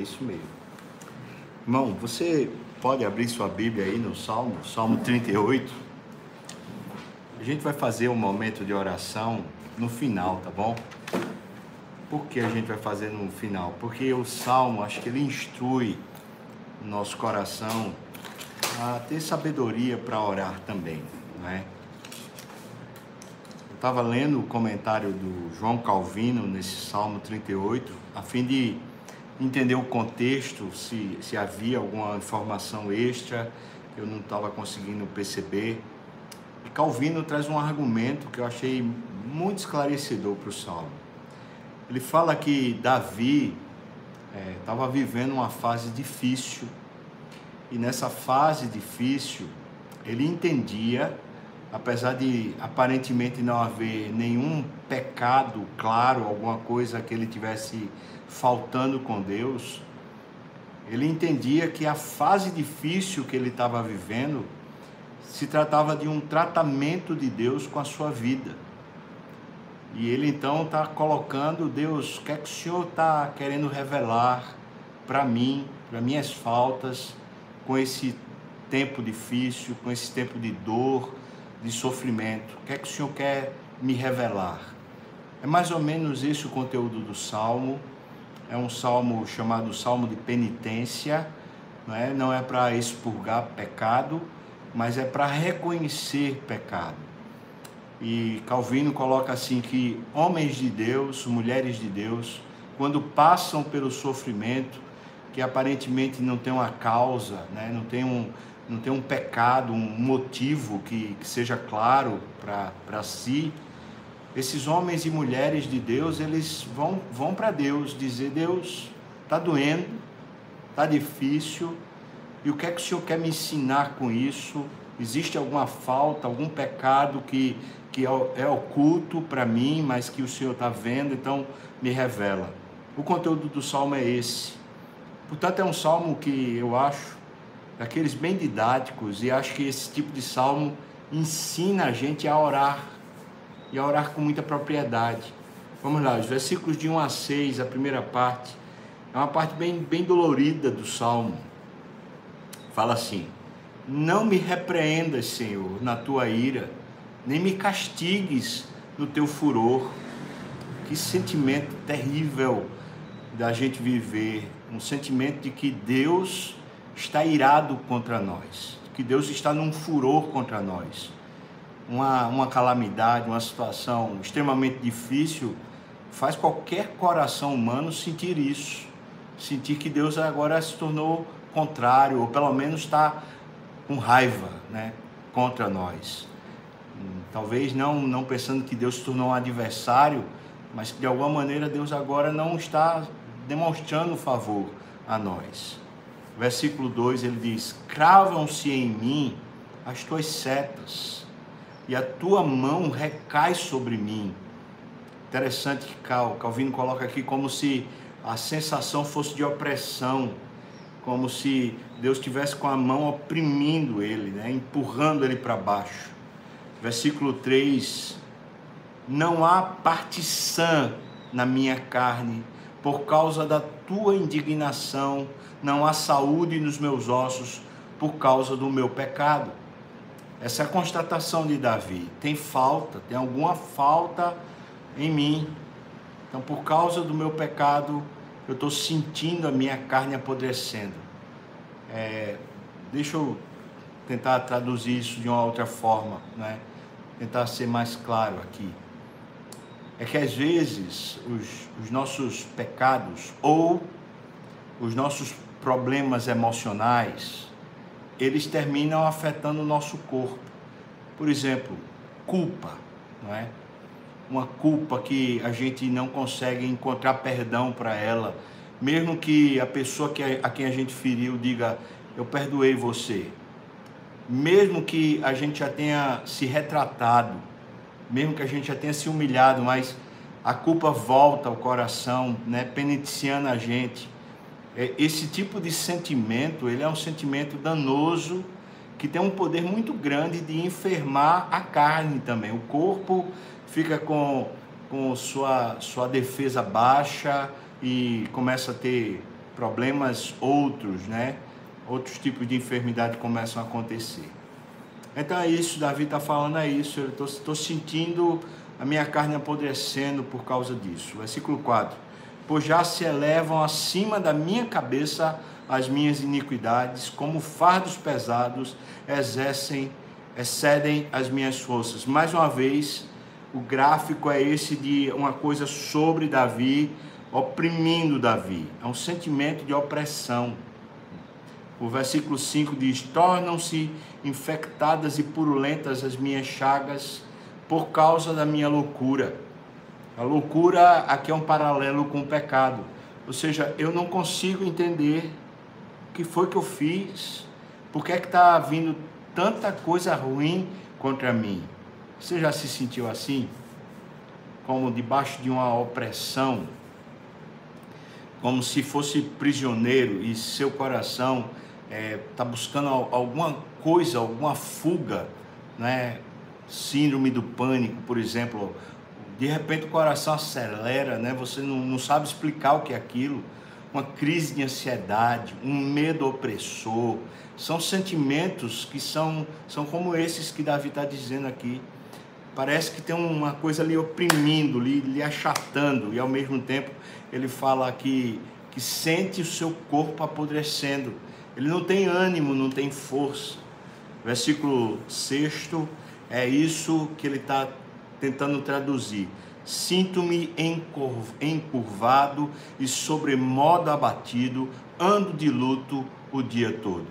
É isso mesmo. Irmão, você pode abrir sua Bíblia aí no Salmo, Salmo 38. A gente vai fazer um momento de oração no final, tá bom? Por que a gente vai fazer no final? Porque o Salmo, acho que ele instrui o nosso coração a ter sabedoria para orar também, não é? Eu estava lendo o comentário do João Calvino nesse Salmo 38, a fim de entender o contexto, se, se havia alguma informação extra que eu não estava conseguindo perceber. E Calvino traz um argumento que eu achei muito esclarecedor para o Salmo. Ele fala que Davi estava é, vivendo uma fase difícil e nessa fase difícil ele entendia, apesar de aparentemente não haver nenhum pecado claro, alguma coisa que ele tivesse faltando com Deus, ele entendia que a fase difícil que ele estava vivendo se tratava de um tratamento de Deus com a sua vida. E ele então está colocando, Deus, o que é que o Senhor está querendo revelar para mim, para minhas faltas, com esse tempo difícil, com esse tempo de dor, de sofrimento? O que é que o Senhor quer me revelar? É mais ou menos esse o conteúdo do salmo é um salmo chamado Salmo de Penitência, não é, não é para expurgar pecado, mas é para reconhecer pecado. E Calvino coloca assim que homens de Deus, mulheres de Deus, quando passam pelo sofrimento, que aparentemente não tem uma causa, né? não, tem um, não tem um pecado, um motivo que, que seja claro para si, esses homens e mulheres de Deus, eles vão, vão para Deus dizer: Deus, está doendo, está difícil, e o que é que o Senhor quer me ensinar com isso? Existe alguma falta, algum pecado que, que é, é oculto para mim, mas que o Senhor está vendo, então me revela. O conteúdo do salmo é esse. Portanto, é um salmo que eu acho daqueles bem didáticos, e acho que esse tipo de salmo ensina a gente a orar e a orar com muita propriedade. Vamos lá, os versículos de 1 a 6, a primeira parte, é uma parte bem, bem dolorida do salmo. Fala assim: Não me repreendas, Senhor, na tua ira, nem me castigues no teu furor. Que sentimento terrível da gente viver, um sentimento de que Deus está irado contra nós, que Deus está num furor contra nós uma, uma calamidade, uma situação extremamente difícil, faz qualquer coração humano sentir isso. Sentir que Deus agora se tornou contrário, ou pelo menos está com raiva né, contra nós. Talvez não, não pensando que Deus se tornou um adversário, mas que de alguma maneira Deus agora não está demonstrando favor a nós. Versículo 2 ele diz: Cravam-se em mim as tuas setas e a tua mão recai sobre mim. Interessante que Calvino coloca aqui como se a sensação fosse de opressão, como se Deus estivesse com a mão oprimindo ele, né? empurrando ele para baixo. Versículo 3: Não há parte sã na minha carne, por causa da tua indignação, não há saúde nos meus ossos, por causa do meu pecado. Essa é a constatação de Davi. Tem falta, tem alguma falta em mim. Então, por causa do meu pecado, eu estou sentindo a minha carne apodrecendo. É, deixa eu tentar traduzir isso de uma outra forma, né? tentar ser mais claro aqui. É que às vezes os, os nossos pecados ou os nossos problemas emocionais, eles terminam afetando o nosso corpo. Por exemplo, culpa, não é? Uma culpa que a gente não consegue encontrar perdão para ela, mesmo que a pessoa que a quem a gente feriu diga eu perdoei você, mesmo que a gente já tenha se retratado, mesmo que a gente já tenha se humilhado, mas a culpa volta ao coração, né, penitenciando a gente é, esse tipo de sentimento, ele é um sentimento danoso que tem um poder muito grande de enfermar a carne também. O corpo fica com, com sua, sua defesa baixa e começa a ter problemas outros, né? Outros tipos de enfermidade começam a acontecer. Então é isso, Davi está falando é isso, eu estou sentindo a minha carne apodrecendo por causa disso. Versículo 4. Pois já se elevam acima da minha cabeça as minhas iniquidades, como fardos pesados exercem, excedem as minhas forças. Mais uma vez, o gráfico é esse de uma coisa sobre Davi, oprimindo Davi. É um sentimento de opressão. O versículo 5 diz: Tornam-se infectadas e purulentas as minhas chagas por causa da minha loucura. A loucura aqui é um paralelo com o pecado. Ou seja, eu não consigo entender o que foi que eu fiz, por que é que está vindo tanta coisa ruim contra mim. Você já se sentiu assim? Como debaixo de uma opressão? Como se fosse prisioneiro e seu coração está é, tá buscando alguma coisa, alguma fuga, né? Síndrome do pânico, por exemplo. De repente o coração acelera, né? Você não, não sabe explicar o que é aquilo. Uma crise de ansiedade, um medo opressor. São sentimentos que são, são como esses que Davi está dizendo aqui. Parece que tem uma coisa ali oprimindo, lhe, lhe achatando, e ao mesmo tempo ele fala que, que sente o seu corpo apodrecendo ele não tem ânimo, não tem força. Versículo 6 é isso que ele está tentando traduzir. Sinto-me encurvado e sobremodo abatido, ando de luto o dia todo.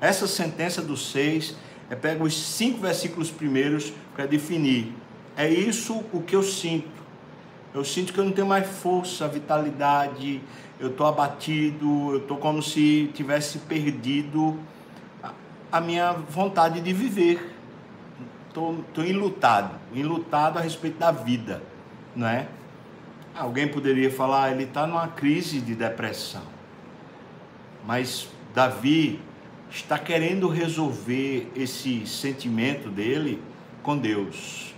Essa sentença do 6 é pega os cinco versículos primeiros para definir. É isso o que eu sinto. Eu sinto que eu não tenho mais força, vitalidade, eu estou abatido, eu estou como se tivesse perdido a minha vontade de viver. Estou enlutado, enlutado a respeito da vida, não é? Alguém poderia falar, ele está numa crise de depressão. Mas Davi está querendo resolver esse sentimento dele com Deus.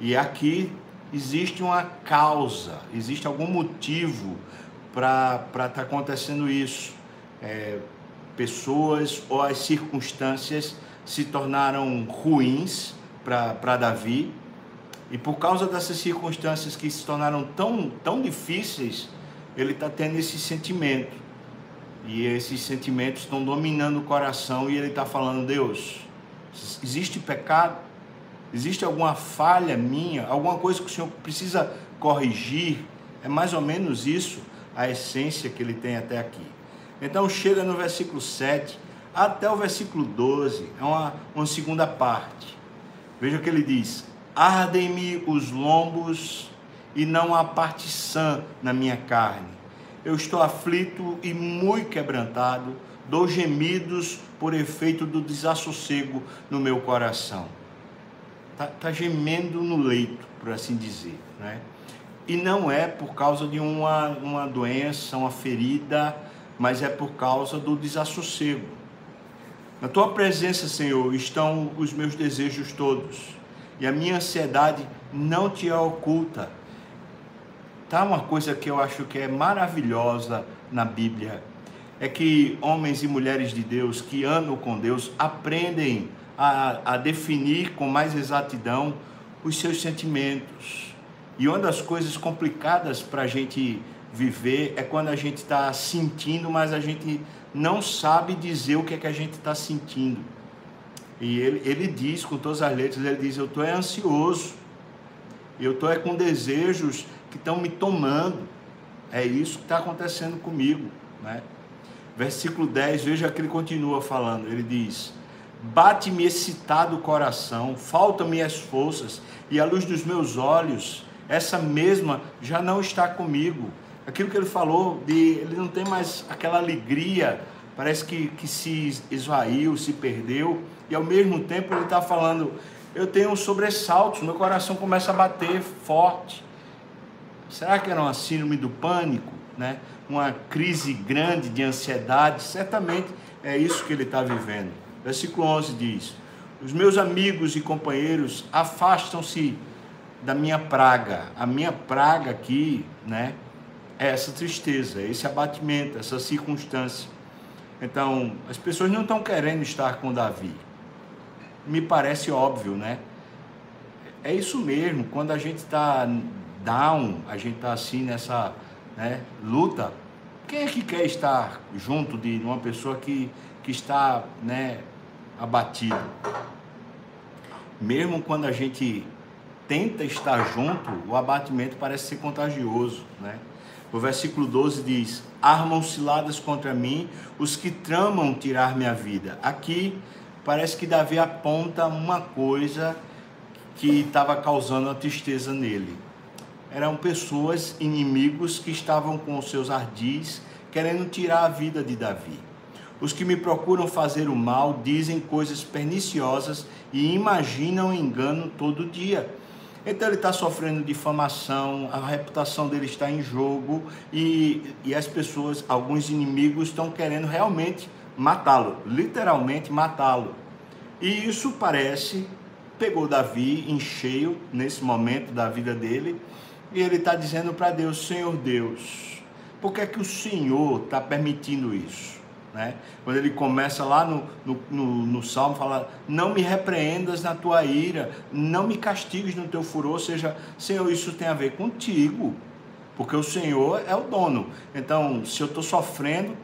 E aqui existe uma causa, existe algum motivo para estar tá acontecendo isso. É, pessoas ou as circunstâncias se tornaram ruins para Davi, e por causa dessas circunstâncias que se tornaram tão, tão difíceis, ele está tendo esse sentimento. E esses sentimentos estão dominando o coração e ele está falando: Deus, existe pecado? Existe alguma falha minha? Alguma coisa que o Senhor precisa corrigir? É mais ou menos isso a essência que ele tem até aqui. Então chega no versículo 7 até o versículo 12, é uma, uma segunda parte. Veja o que ele diz: Ardem-me os lombos e não há parte sã na minha carne. Eu estou aflito e muito quebrantado, dou gemidos por efeito do desassossego no meu coração. Está tá gemendo no leito, por assim dizer. Né? E não é por causa de uma, uma doença, uma ferida, mas é por causa do desassossego. Na tua presença, Senhor, estão os meus desejos todos, e a minha ansiedade não te é oculta. Tá uma coisa que eu acho que é maravilhosa na Bíblia, é que homens e mulheres de Deus que andam com Deus aprendem a, a definir com mais exatidão os seus sentimentos e uma das coisas complicadas para a gente viver é quando a gente está sentindo, mas a gente não sabe dizer o que é que a gente está sentindo. E ele, ele diz com todas as letras, ele diz, eu estou é ansioso, eu estou é com desejos que estão me tomando. É isso que está acontecendo comigo. Né? Versículo 10, veja que ele continua falando, ele diz, bate-me excitado o coração, faltam-me as forças, e a luz dos meus olhos essa mesma já não está comigo. Aquilo que ele falou, de ele não tem mais aquela alegria, parece que, que se esvaiu, se perdeu, e ao mesmo tempo ele está falando: eu tenho um sobressaltos, meu coração começa a bater forte. Será que era uma síndrome do pânico? Né? Uma crise grande de ansiedade? Certamente é isso que ele está vivendo. Versículo 11 diz: Os meus amigos e companheiros afastam-se da minha praga. A minha praga aqui, né, é essa tristeza, esse abatimento, essa circunstância. Então, as pessoas não estão querendo estar com Davi. Me parece óbvio, né? É isso mesmo, quando a gente está down, a gente está assim nessa né, luta, quem é que quer estar junto de uma pessoa que, que está né, abatido? Mesmo quando a gente tenta estar junto, o abatimento parece ser contagioso, né? O versículo 12 diz: Armam ciladas contra mim os que tramam tirar minha vida. Aqui parece que Davi aponta uma coisa que estava causando a tristeza nele. Eram pessoas, inimigos, que estavam com os seus ardis querendo tirar a vida de Davi. Os que me procuram fazer o mal dizem coisas perniciosas e imaginam engano todo dia. Então ele está sofrendo difamação, a reputação dele está em jogo e, e as pessoas, alguns inimigos, estão querendo realmente matá-lo, literalmente matá-lo. E isso parece, pegou Davi em cheio nesse momento da vida dele e ele está dizendo para Deus: Senhor Deus, por que é que o Senhor está permitindo isso? Né? Quando ele começa lá no, no, no, no, Salmo, fala: Não me repreendas na tua ira, não me castigues no teu furor. Ou seja, Senhor, isso tem a ver contigo, porque o Senhor é o dono. Então, se eu estou sofrendo,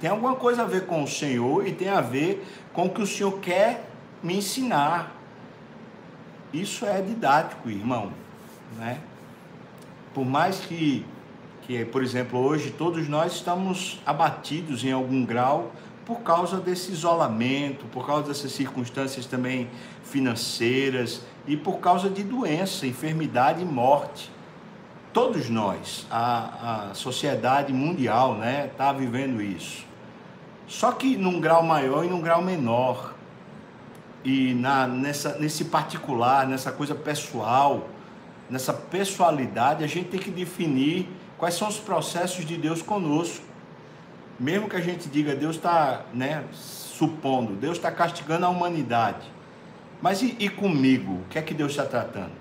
tem alguma coisa a ver com o Senhor e tem a ver com o que o Senhor quer me ensinar. Isso é didático, irmão. Né? Por mais que que, por exemplo, hoje todos nós estamos abatidos em algum grau por causa desse isolamento, por causa dessas circunstâncias também financeiras e por causa de doença, enfermidade e morte. Todos nós, a, a sociedade mundial, né, está vivendo isso. Só que num grau maior e num grau menor. E na, nessa, nesse particular, nessa coisa pessoal, nessa pessoalidade, a gente tem que definir Quais são os processos de Deus conosco? Mesmo que a gente diga Deus está, né, supondo, Deus está castigando a humanidade. Mas e, e, comigo? O que é que Deus está tratando?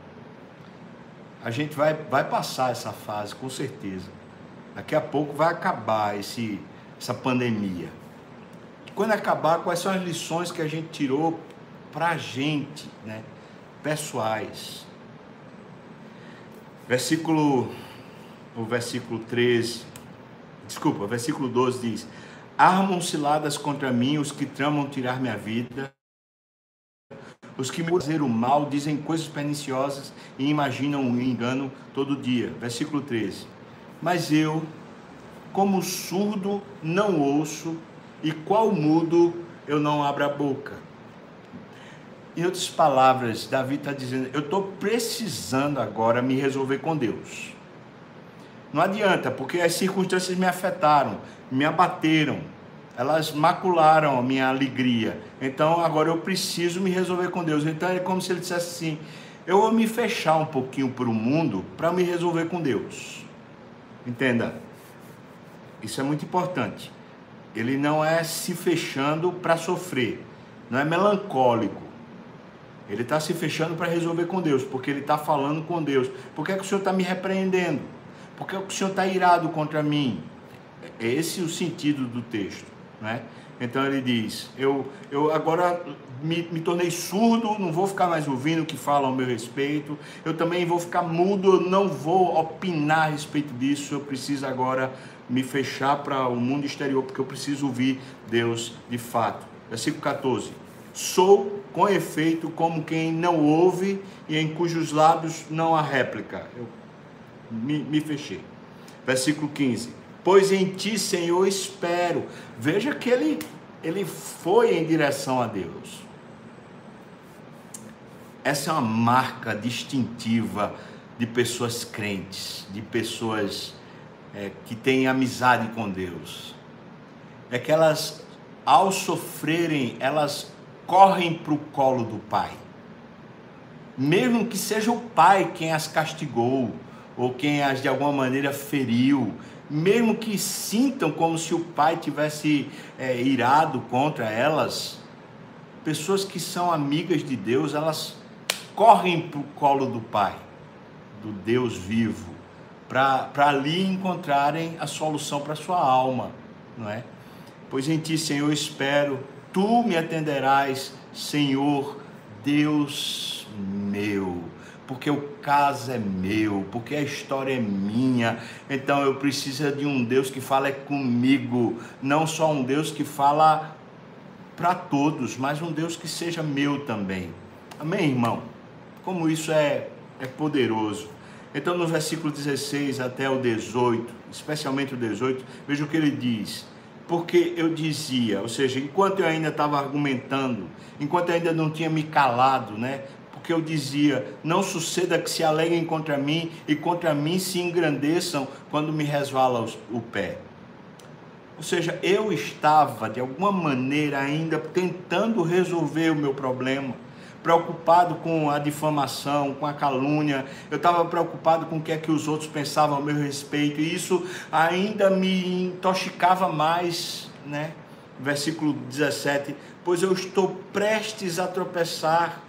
A gente vai, vai passar essa fase, com certeza. Daqui a pouco vai acabar esse, essa pandemia. Quando acabar, quais são as lições que a gente tirou para a gente, né, pessoais? Versículo o versículo 13, desculpa, o versículo 12 diz: Armam ciladas contra mim os que tramam tirar minha vida, os que me fazer o mal dizem coisas perniciosas e imaginam um engano todo dia. Versículo 13. Mas eu, como surdo, não ouço, e qual mudo eu não abro a boca. Em outras palavras, Davi está dizendo: eu estou precisando agora me resolver com Deus. Não adianta, porque as circunstâncias me afetaram, me abateram, elas macularam a minha alegria. Então agora eu preciso me resolver com Deus. Então é como se ele dissesse assim: eu vou me fechar um pouquinho para o mundo para me resolver com Deus. Entenda? Isso é muito importante. Ele não é se fechando para sofrer, não é melancólico. Ele está se fechando para resolver com Deus, porque ele está falando com Deus. Por que, é que o Senhor está me repreendendo? Porque o Senhor está irado contra mim. É esse o sentido do texto. Né? Então ele diz: Eu, eu agora me, me, tornei surdo, não vou ficar mais ouvindo o que falam ao meu respeito. Eu também vou ficar mudo, eu não vou opinar a respeito disso. Eu preciso agora me fechar para o mundo exterior, porque eu preciso ouvir Deus de fato. Versículo 14: Sou com efeito como quem não ouve e em cujos lábios não há réplica. Eu me, me fechei. Versículo 15. Pois em ti, Senhor, espero. Veja que ele, ele foi em direção a Deus. Essa é uma marca distintiva de pessoas crentes, de pessoas é, que têm amizade com Deus. É que elas, ao sofrerem, elas correm para o colo do Pai. Mesmo que seja o Pai quem as castigou, ou quem as de alguma maneira feriu, mesmo que sintam como se o pai tivesse é, irado contra elas, pessoas que são amigas de Deus, elas correm para o colo do pai, do Deus vivo, para ali encontrarem a solução para sua alma, não é? Pois em ti, Senhor, espero, tu me atenderás, Senhor, Deus meu porque o caso é meu, porque a história é minha. Então eu preciso de um Deus que fala comigo, não só um Deus que fala para todos, mas um Deus que seja meu também. Amém, irmão? Como isso é, é poderoso. Então, no versículo 16 até o 18, especialmente o 18, veja o que ele diz. Porque eu dizia, ou seja, enquanto eu ainda estava argumentando, enquanto eu ainda não tinha me calado, né? Porque eu dizia: Não suceda que se aleguem contra mim e contra mim se engrandeçam quando me resvala o pé. Ou seja, eu estava de alguma maneira ainda tentando resolver o meu problema, preocupado com a difamação, com a calúnia, eu estava preocupado com o que é que os outros pensavam a meu respeito, e isso ainda me intoxicava mais, né? Versículo 17: Pois eu estou prestes a tropeçar,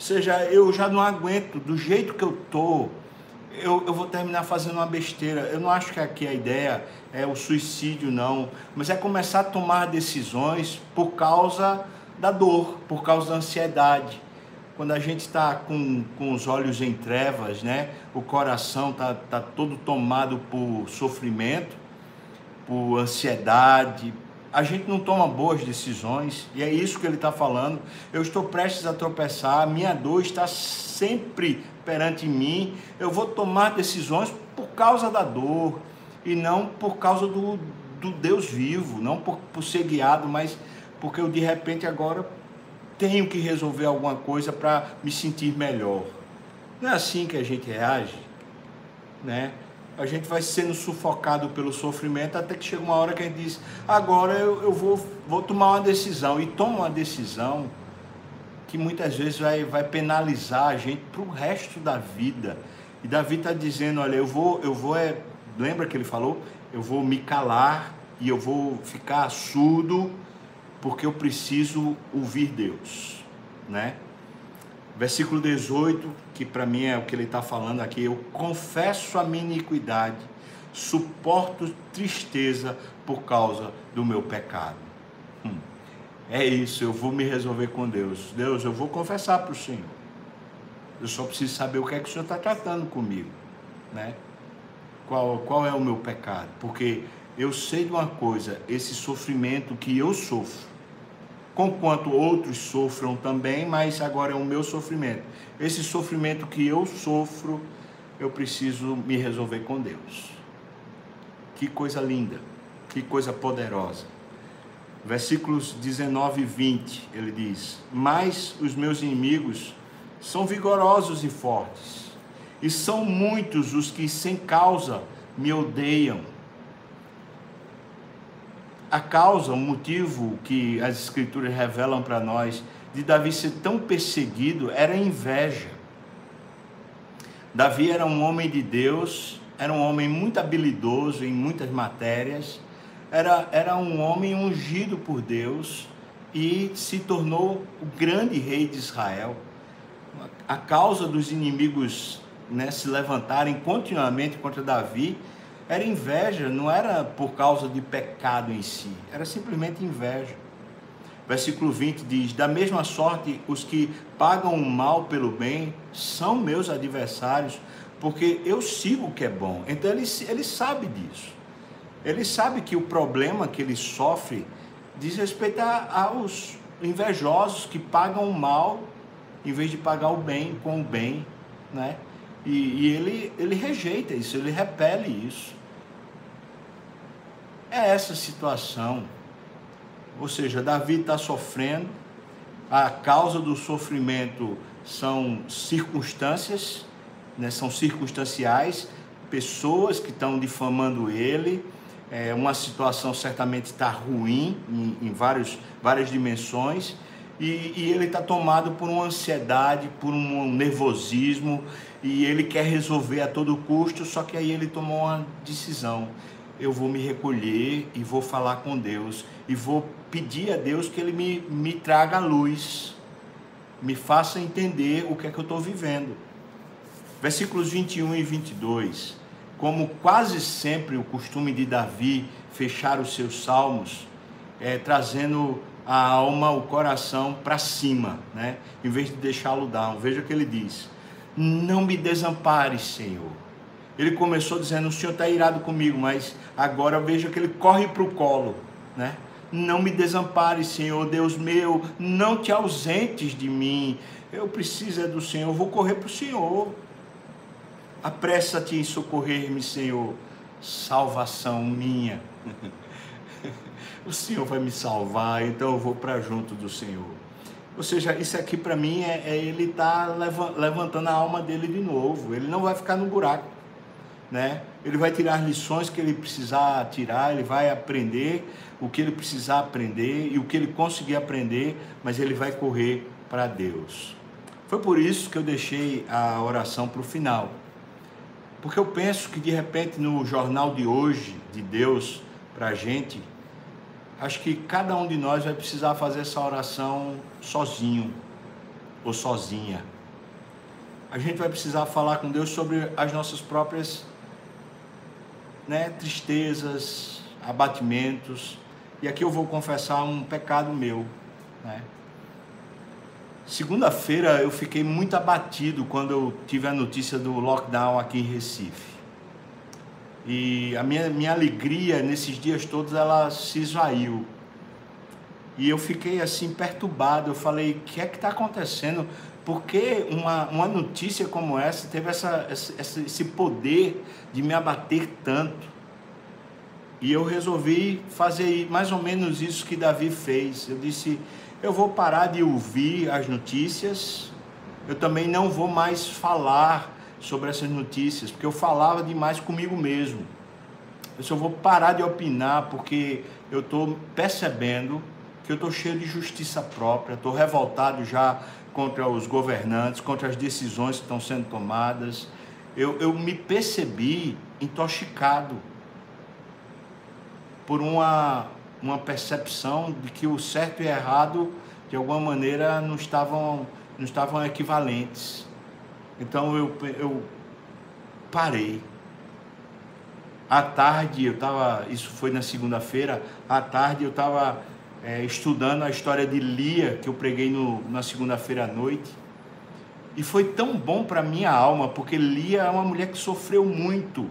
ou seja, eu já não aguento, do jeito que eu estou, eu, eu vou terminar fazendo uma besteira. Eu não acho que aqui a ideia é o suicídio, não, mas é começar a tomar decisões por causa da dor, por causa da ansiedade. Quando a gente está com, com os olhos em trevas, né? o coração está tá todo tomado por sofrimento, por ansiedade, a gente não toma boas decisões, e é isso que ele está falando. Eu estou prestes a tropeçar, minha dor está sempre perante mim. Eu vou tomar decisões por causa da dor, e não por causa do, do Deus vivo, não por, por ser guiado, mas porque eu de repente agora tenho que resolver alguma coisa para me sentir melhor. Não é assim que a gente reage, né? A gente vai sendo sufocado pelo sofrimento até que chega uma hora que a gente diz: agora eu, eu vou, vou tomar uma decisão. E toma uma decisão que muitas vezes vai, vai penalizar a gente para o resto da vida. E Davi está dizendo: olha, eu vou, eu vou é, lembra que ele falou? Eu vou me calar e eu vou ficar surdo porque eu preciso ouvir Deus, né? Versículo 18, que para mim é o que ele está falando aqui, eu confesso a minha iniquidade, suporto tristeza por causa do meu pecado. Hum. É isso, eu vou me resolver com Deus. Deus, eu vou confessar para o Senhor. Eu só preciso saber o que é que o Senhor está tratando comigo, né? qual, qual é o meu pecado, porque eu sei de uma coisa, esse sofrimento que eu sofro, conquanto outros sofram também, mas agora é o meu sofrimento. Esse sofrimento que eu sofro, eu preciso me resolver com Deus. Que coisa linda, que coisa poderosa. Versículos 19 e 20, ele diz: Mas os meus inimigos são vigorosos e fortes e são muitos os que sem causa me odeiam. A causa, o motivo que as Escrituras revelam para nós de Davi ser tão perseguido era inveja. Davi era um homem de Deus, era um homem muito habilidoso em muitas matérias, era, era um homem ungido por Deus e se tornou o grande rei de Israel. A causa dos inimigos né, se levantarem continuamente contra Davi era inveja, não era por causa de pecado em si, era simplesmente inveja. Versículo 20 diz: Da mesma sorte, os que pagam o mal pelo bem são meus adversários, porque eu sigo o que é bom. Então ele, ele sabe disso. Ele sabe que o problema que ele sofre diz respeito aos invejosos que pagam o mal em vez de pagar o bem com o bem, né? E, e ele, ele rejeita isso, ele repele isso. É essa situação. Ou seja, Davi está sofrendo, a causa do sofrimento são circunstâncias, né, são circunstanciais, pessoas que estão difamando ele, é, uma situação certamente está ruim em, em vários, várias dimensões, e, e ele está tomado por uma ansiedade, por um nervosismo, e ele quer resolver a todo custo, só que aí ele tomou uma decisão. Eu vou me recolher e vou falar com Deus e vou pedir a Deus que ele me, me traga luz, me faça entender o que é que eu estou vivendo. Versículos 21 e 22. como quase sempre o costume de Davi fechar os seus salmos, é, trazendo a alma, o coração para cima, né? em vez de deixá-lo down. Veja o que ele diz: Não me desampares, Senhor. Ele começou dizendo: O Senhor está irado comigo, mas agora veja que ele corre para o colo, né? Não me desampares, Senhor, Deus meu, não te ausentes de mim. Eu preciso é do Senhor, eu vou correr para o Senhor. Apressa-te em socorrer-me, Senhor. Salvação minha. o Senhor vai me salvar, então eu vou para junto do Senhor. Ou seja, isso aqui para mim é, é ele estar tá levantando a alma dele de novo. Ele não vai ficar no buraco, né? Ele vai tirar as lições que ele precisar tirar, ele vai aprender o que ele precisar aprender e o que ele conseguir aprender, mas ele vai correr para Deus. Foi por isso que eu deixei a oração para o final. Porque eu penso que de repente no jornal de hoje, de Deus para a gente, acho que cada um de nós vai precisar fazer essa oração sozinho ou sozinha. A gente vai precisar falar com Deus sobre as nossas próprias né, tristezas, abatimentos. E aqui eu vou confessar um pecado meu. Né? Segunda-feira eu fiquei muito abatido quando eu tive a notícia do lockdown aqui em Recife. E a minha, minha alegria nesses dias todos ela se esvaiu. E eu fiquei assim perturbado. Eu falei: o que é que está acontecendo? Por que uma, uma notícia como essa teve essa, esse, esse poder de me abater tanto? E eu resolvi fazer mais ou menos isso que Davi fez. Eu disse: eu vou parar de ouvir as notícias, eu também não vou mais falar sobre essas notícias, porque eu falava demais comigo mesmo. Eu só vou parar de opinar porque eu estou percebendo que eu estou cheio de justiça própria, estou revoltado já contra os governantes, contra as decisões que estão sendo tomadas. Eu, eu me percebi intoxicado por uma, uma percepção de que o certo e errado, de alguma maneira, não estavam, não estavam equivalentes. Então eu, eu parei. À tarde, eu estava, isso foi na segunda-feira, à tarde eu estava é, estudando a história de Lia, que eu preguei no, na segunda-feira à noite. E foi tão bom para minha alma, porque Lia é uma mulher que sofreu muito.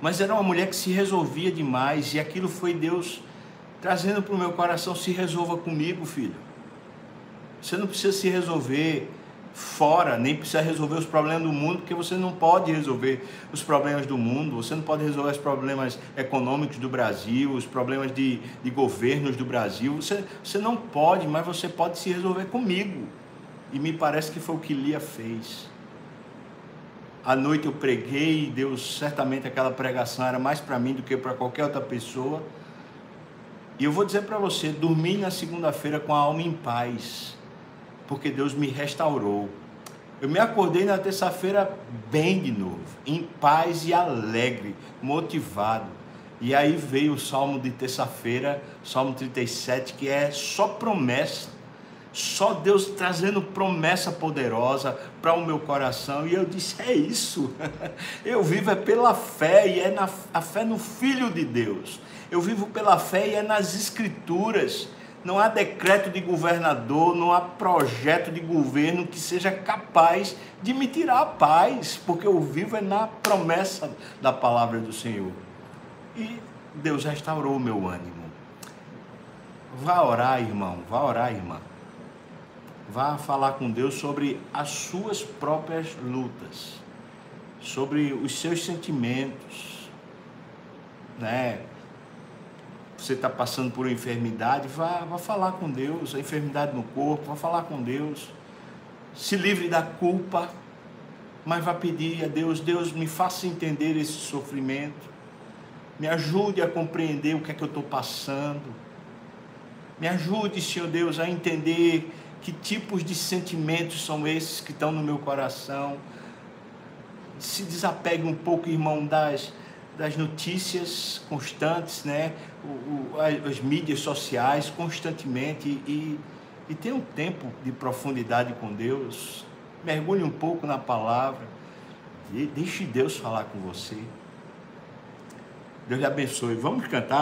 Mas era uma mulher que se resolvia demais, e aquilo foi Deus trazendo para o meu coração: se resolva comigo, filho. Você não precisa se resolver fora, nem precisa resolver os problemas do mundo, porque você não pode resolver os problemas do mundo, você não pode resolver os problemas econômicos do Brasil, os problemas de, de governos do Brasil, você, você não pode, mas você pode se resolver comigo. E me parece que foi o que Lia fez. À noite eu preguei, e Deus certamente aquela pregação era mais para mim do que para qualquer outra pessoa. E eu vou dizer para você, dormi na segunda-feira com a alma em paz porque Deus me restaurou. Eu me acordei na terça-feira bem de novo, em paz e alegre, motivado. E aí veio o salmo de terça-feira, Salmo 37, que é só promessa. Só Deus trazendo promessa poderosa para o meu coração. E eu disse: é isso. Eu vivo é pela fé e é na, a fé no Filho de Deus. Eu vivo pela fé e é nas Escrituras. Não há decreto de governador, não há projeto de governo que seja capaz de me tirar a paz, porque eu vivo é na promessa da palavra do Senhor. E Deus restaurou o meu ânimo. Vá orar, irmão, vá orar, irmã. Vá falar com Deus sobre as suas próprias lutas, sobre os seus sentimentos, né? Você está passando por uma enfermidade, vá, vá falar com Deus, a enfermidade no corpo, vá falar com Deus. Se livre da culpa, mas vá pedir a Deus, Deus me faça entender esse sofrimento, me ajude a compreender o que é que eu estou passando, me ajude, Senhor Deus, a entender que tipos de sentimentos são esses que estão no meu coração. Se desapegue um pouco, irmão, das, das notícias constantes, né? O, o, as mídias sociais constantemente e, e tenha um tempo de profundidade com Deus. Mergulhe um pouco na palavra. Deixe Deus falar com você. Deus lhe abençoe. Vamos cantar?